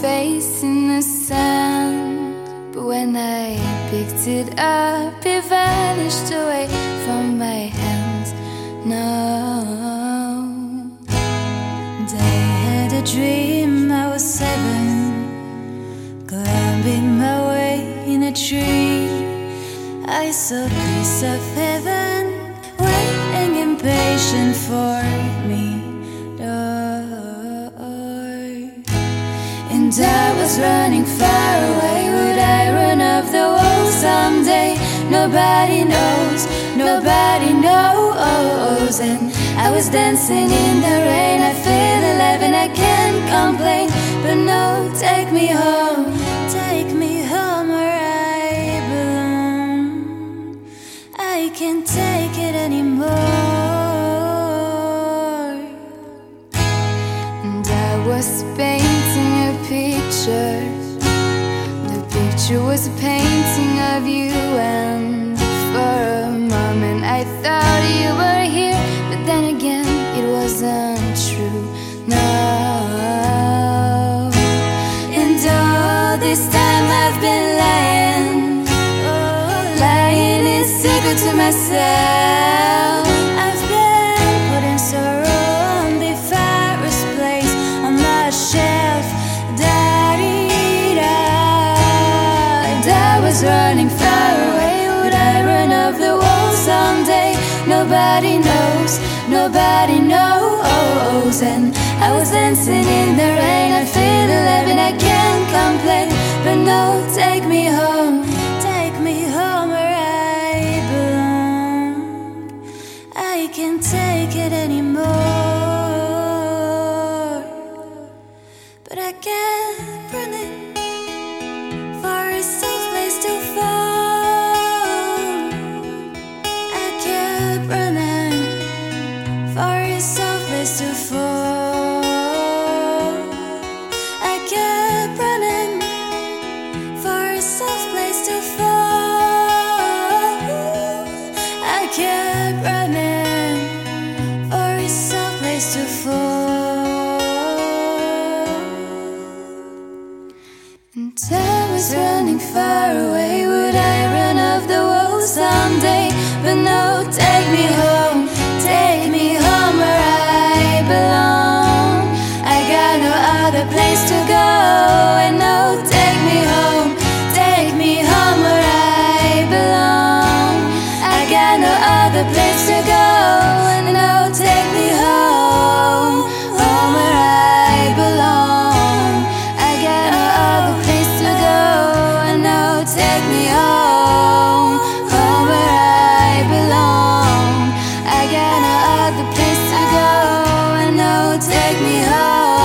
face in the sand. But when I picked it up, it vanished away from my hands. No. And I had a dream I was seven, climbing my way in a tree. I saw a piece of heaven waiting impatient for I was running far away. Would I run off the wall someday? Nobody knows, nobody knows. And I was dancing in the rain. I feel alive and I can't complain. But no, take me home. Picture. The picture was a painting of you, and for a moment I thought you were here, but then again it wasn't true. No. And all this time I've been lying, oh, lying in secret to myself. Running far away. Would I run off the wall someday? Nobody knows, nobody knows. And I was dancing in the rain. I feel alive and I can't complain. But no, take me home. Take me home where I belong. I can't take it anymore. Place to fall. I kept running for a soft place to fall. I kept running for a soft place to fall. And I was running far away. Would I run off the wall someday? But no, take me home, the place to go I know. take me home